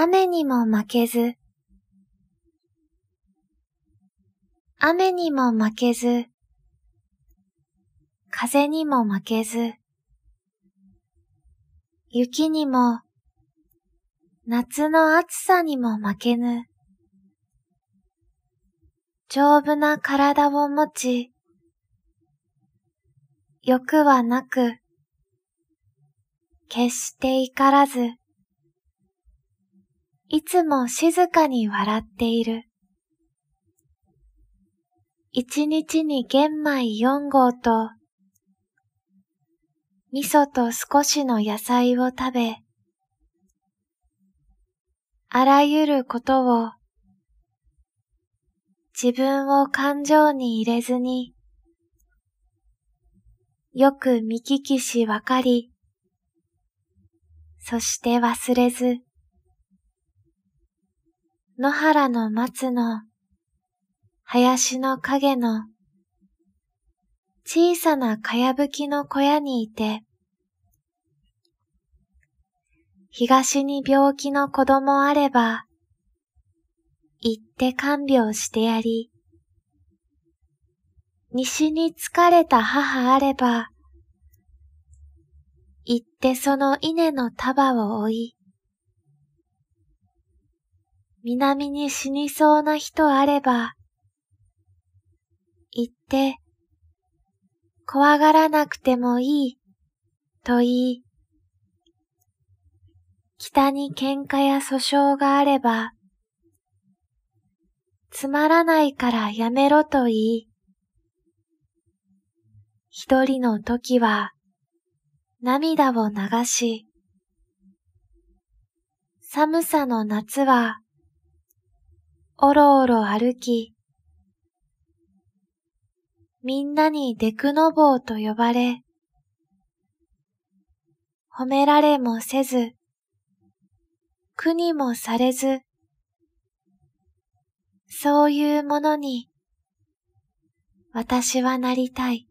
雨にも負けず、雨にも負けず、風にも負けず、雪にも、夏の暑さにも負けぬ、丈夫な体を持ち、欲はなく、決して怒らず、いつも静かに笑っている。一日に玄米四合と、味噌と少しの野菜を食べ、あらゆることを自分を感情に入れずに、よく見聞きしわかり、そして忘れず、野原の松の林の影の小さなかやぶきの小屋にいて、東に病気の子供あれば、行って看病してやり、西に疲れた母あれば、行ってその稲の束を追い、南に死にそうな人あれば、行って、怖がらなくてもいい、と言い、北に喧嘩や訴訟があれば、つまらないからやめろと言い、一人の時は涙を流し、寒さの夏はおろおろ歩き、みんなにデクノボーと呼ばれ、褒められもせず、苦にもされず、そういうものに、私はなりたい。